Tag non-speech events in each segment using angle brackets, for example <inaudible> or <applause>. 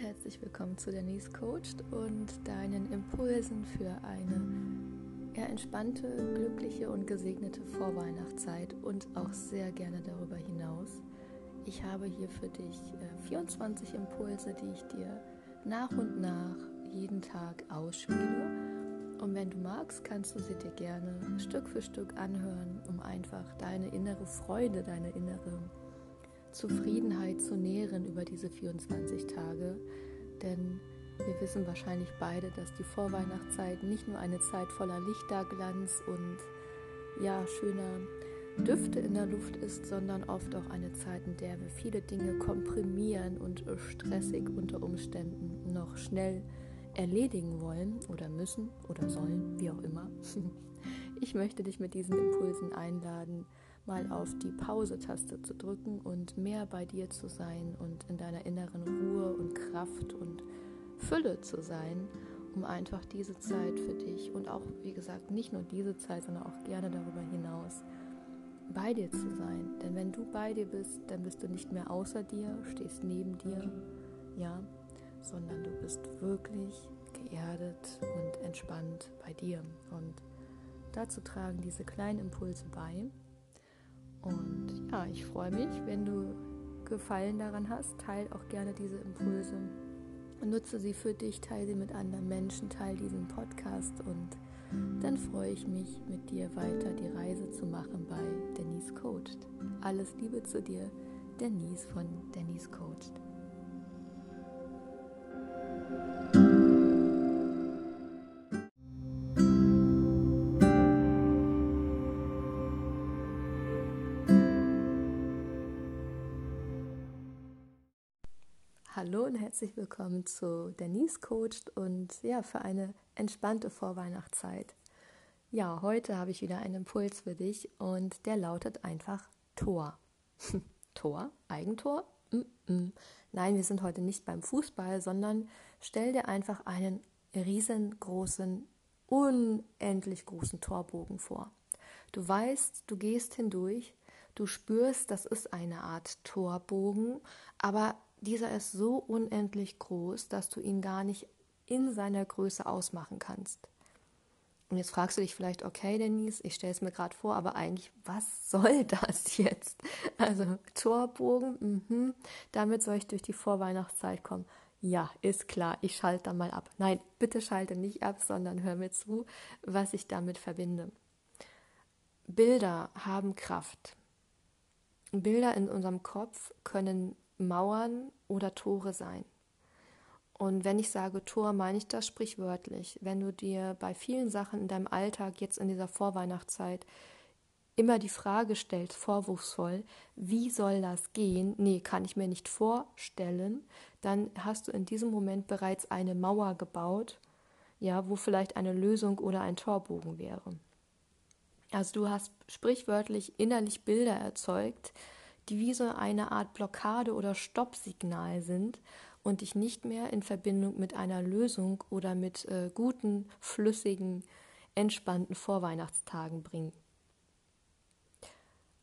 herzlich willkommen zu Denise Coached und deinen Impulsen für eine eher entspannte, glückliche und gesegnete Vorweihnachtszeit und auch sehr gerne darüber hinaus. Ich habe hier für dich äh, 24 Impulse, die ich dir nach und nach jeden Tag ausspiele. Und wenn du magst, kannst du sie dir gerne Stück für Stück anhören, um einfach deine innere Freude, deine innere Zufriedenheit zu nähren über diese 24 Tage. Denn wir wissen wahrscheinlich beide, dass die Vorweihnachtszeit nicht nur eine Zeit voller Lichterglanz und ja, schöner Düfte in der Luft ist, sondern oft auch eine Zeit, in der wir viele Dinge komprimieren und stressig unter Umständen noch schnell erledigen wollen oder müssen oder sollen, wie auch immer. <laughs> Ich möchte dich mit diesen Impulsen einladen, mal auf die Pause-Taste zu drücken und mehr bei dir zu sein und in deiner inneren Ruhe und Kraft und Fülle zu sein, um einfach diese Zeit für dich und auch, wie gesagt, nicht nur diese Zeit, sondern auch gerne darüber hinaus bei dir zu sein. Denn wenn du bei dir bist, dann bist du nicht mehr außer dir, stehst neben dir, ja, sondern du bist wirklich geerdet und entspannt bei dir. Und dazu tragen diese kleinen Impulse bei. Und ja, ich freue mich, wenn du Gefallen daran hast. Teil auch gerne diese Impulse. Nutze sie für dich, teile sie mit anderen Menschen, teile diesen Podcast und dann freue ich mich, mit dir weiter die Reise zu machen bei Denise Coached. Alles Liebe zu dir, Denise von Denise Coached. Hallo und herzlich willkommen zu Denise Coached und ja, für eine entspannte Vorweihnachtszeit. Ja, heute habe ich wieder einen Impuls für dich und der lautet einfach Tor. <laughs> Tor? Eigentor? Mm -mm. Nein, wir sind heute nicht beim Fußball, sondern stell dir einfach einen riesengroßen, unendlich großen Torbogen vor. Du weißt, du gehst hindurch, du spürst, das ist eine Art Torbogen, aber dieser ist so unendlich groß, dass du ihn gar nicht in seiner Größe ausmachen kannst. Und jetzt fragst du dich vielleicht, okay, Denise, ich stelle es mir gerade vor, aber eigentlich, was soll <laughs> das jetzt? Also Torbogen, mh, damit soll ich durch die Vorweihnachtszeit kommen. Ja, ist klar, ich schalte da mal ab. Nein, bitte schalte nicht ab, sondern hör mir zu, was ich damit verbinde. Bilder haben Kraft. Bilder in unserem Kopf können Mauern oder Tore sein. Und wenn ich sage Tor, meine ich das sprichwörtlich. Wenn du dir bei vielen Sachen in deinem Alltag jetzt in dieser Vorweihnachtszeit immer die Frage stellst, vorwurfsvoll, wie soll das gehen? Nee, kann ich mir nicht vorstellen. Dann hast du in diesem Moment bereits eine Mauer gebaut, ja, wo vielleicht eine Lösung oder ein Torbogen wäre. Also du hast sprichwörtlich innerlich Bilder erzeugt, die wie so eine Art Blockade oder Stoppsignal sind und dich nicht mehr in Verbindung mit einer Lösung oder mit äh, guten, flüssigen, entspannten Vorweihnachtstagen bringen.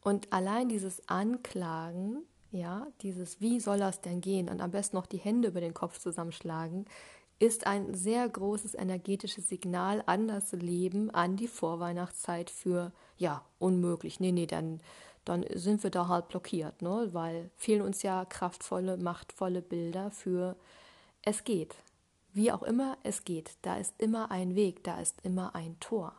Und allein dieses Anklagen, ja, dieses Wie soll das denn gehen und am besten noch die Hände über den Kopf zusammenschlagen, ist ein sehr großes energetisches Signal an das Leben, an die Vorweihnachtszeit für, ja, unmöglich. Nee, nee, dann dann sind wir da halt blockiert, ne? weil fehlen uns ja kraftvolle, machtvolle Bilder für es geht. Wie auch immer es geht, da ist immer ein Weg, da ist immer ein Tor.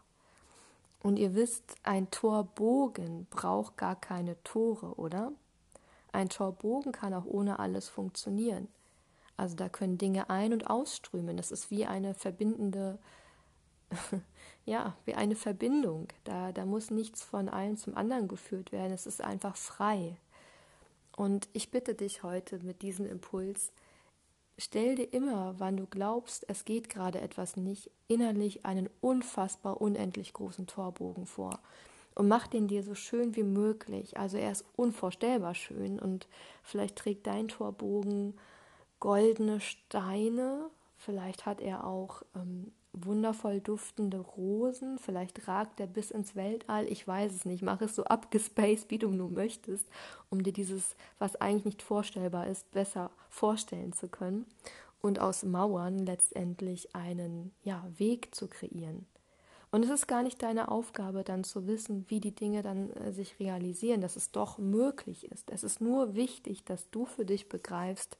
Und ihr wisst, ein Torbogen braucht gar keine Tore, oder? Ein Torbogen kann auch ohne alles funktionieren. Also da können Dinge ein- und ausströmen. Das ist wie eine verbindende <laughs> ja, wie eine Verbindung. Da, da muss nichts von einem zum anderen geführt werden. Es ist einfach frei. Und ich bitte dich heute mit diesem Impuls, stell dir immer, wann du glaubst, es geht gerade etwas nicht, innerlich einen unfassbar unendlich großen Torbogen vor. Und mach den dir so schön wie möglich. Also er ist unvorstellbar schön und vielleicht trägt dein Torbogen goldene Steine, vielleicht hat er auch ähm, wundervoll duftende Rosen. Vielleicht ragt er bis ins Weltall. Ich weiß es nicht. Mach es so abgespaced, wie du nur möchtest, um dir dieses, was eigentlich nicht vorstellbar ist, besser vorstellen zu können. und aus Mauern letztendlich einen ja, Weg zu kreieren. Und es ist gar nicht deine Aufgabe, dann zu wissen, wie die Dinge dann äh, sich realisieren, dass es doch möglich ist. Es ist nur wichtig, dass du für dich begreifst,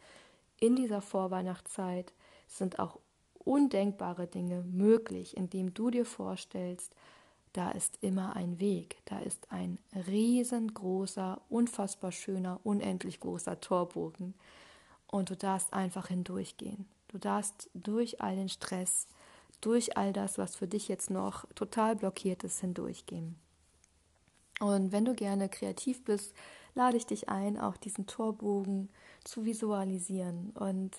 in dieser Vorweihnachtszeit sind auch undenkbare Dinge möglich, indem du dir vorstellst, da ist immer ein Weg, da ist ein riesengroßer, unfassbar schöner, unendlich großer Torbogen und du darfst einfach hindurchgehen. Du darfst durch all den Stress, durch all das, was für dich jetzt noch total blockiert ist, hindurchgehen. Und wenn du gerne kreativ bist, lade ich dich ein, auch diesen Torbogen zu visualisieren. Und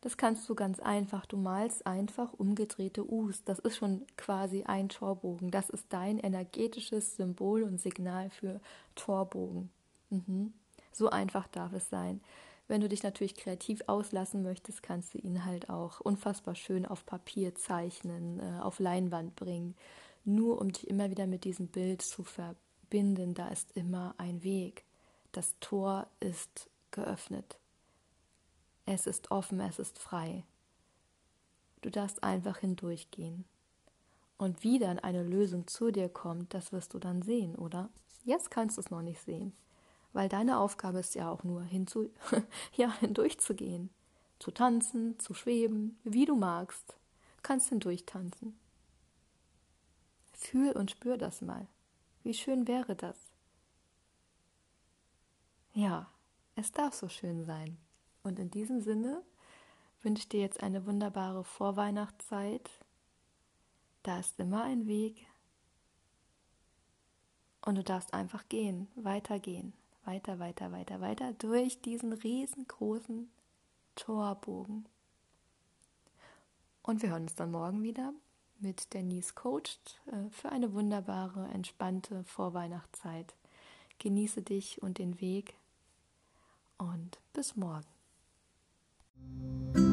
das kannst du ganz einfach. Du malst einfach umgedrehte U's. Das ist schon quasi ein Torbogen. Das ist dein energetisches Symbol und Signal für Torbogen. Mhm. So einfach darf es sein. Wenn du dich natürlich kreativ auslassen möchtest, kannst du ihn halt auch unfassbar schön auf Papier zeichnen, äh, auf Leinwand bringen. Nur um dich immer wieder mit diesem Bild zu verbinden, da ist immer ein Weg. Das Tor ist geöffnet. Es ist offen, es ist frei. Du darfst einfach hindurchgehen. Und wie dann eine Lösung zu dir kommt, das wirst du dann sehen, oder? Jetzt kannst du es noch nicht sehen. Weil deine Aufgabe ist ja auch nur hinzu, <laughs> ja, hindurchzugehen. Zu tanzen, zu schweben, wie du magst. Du kannst hindurch tanzen. Fühl und spür das mal. Wie schön wäre das? Ja, es darf so schön sein. Und in diesem Sinne wünsche ich dir jetzt eine wunderbare Vorweihnachtszeit. Da ist immer ein Weg. Und du darfst einfach gehen, weitergehen weiter, weiter, weiter, weiter durch diesen riesengroßen Torbogen. Und wir hören uns dann morgen wieder mit Denise Coached äh, für eine wunderbare, entspannte Vorweihnachtszeit. Genieße dich und den Weg und bis morgen. thank you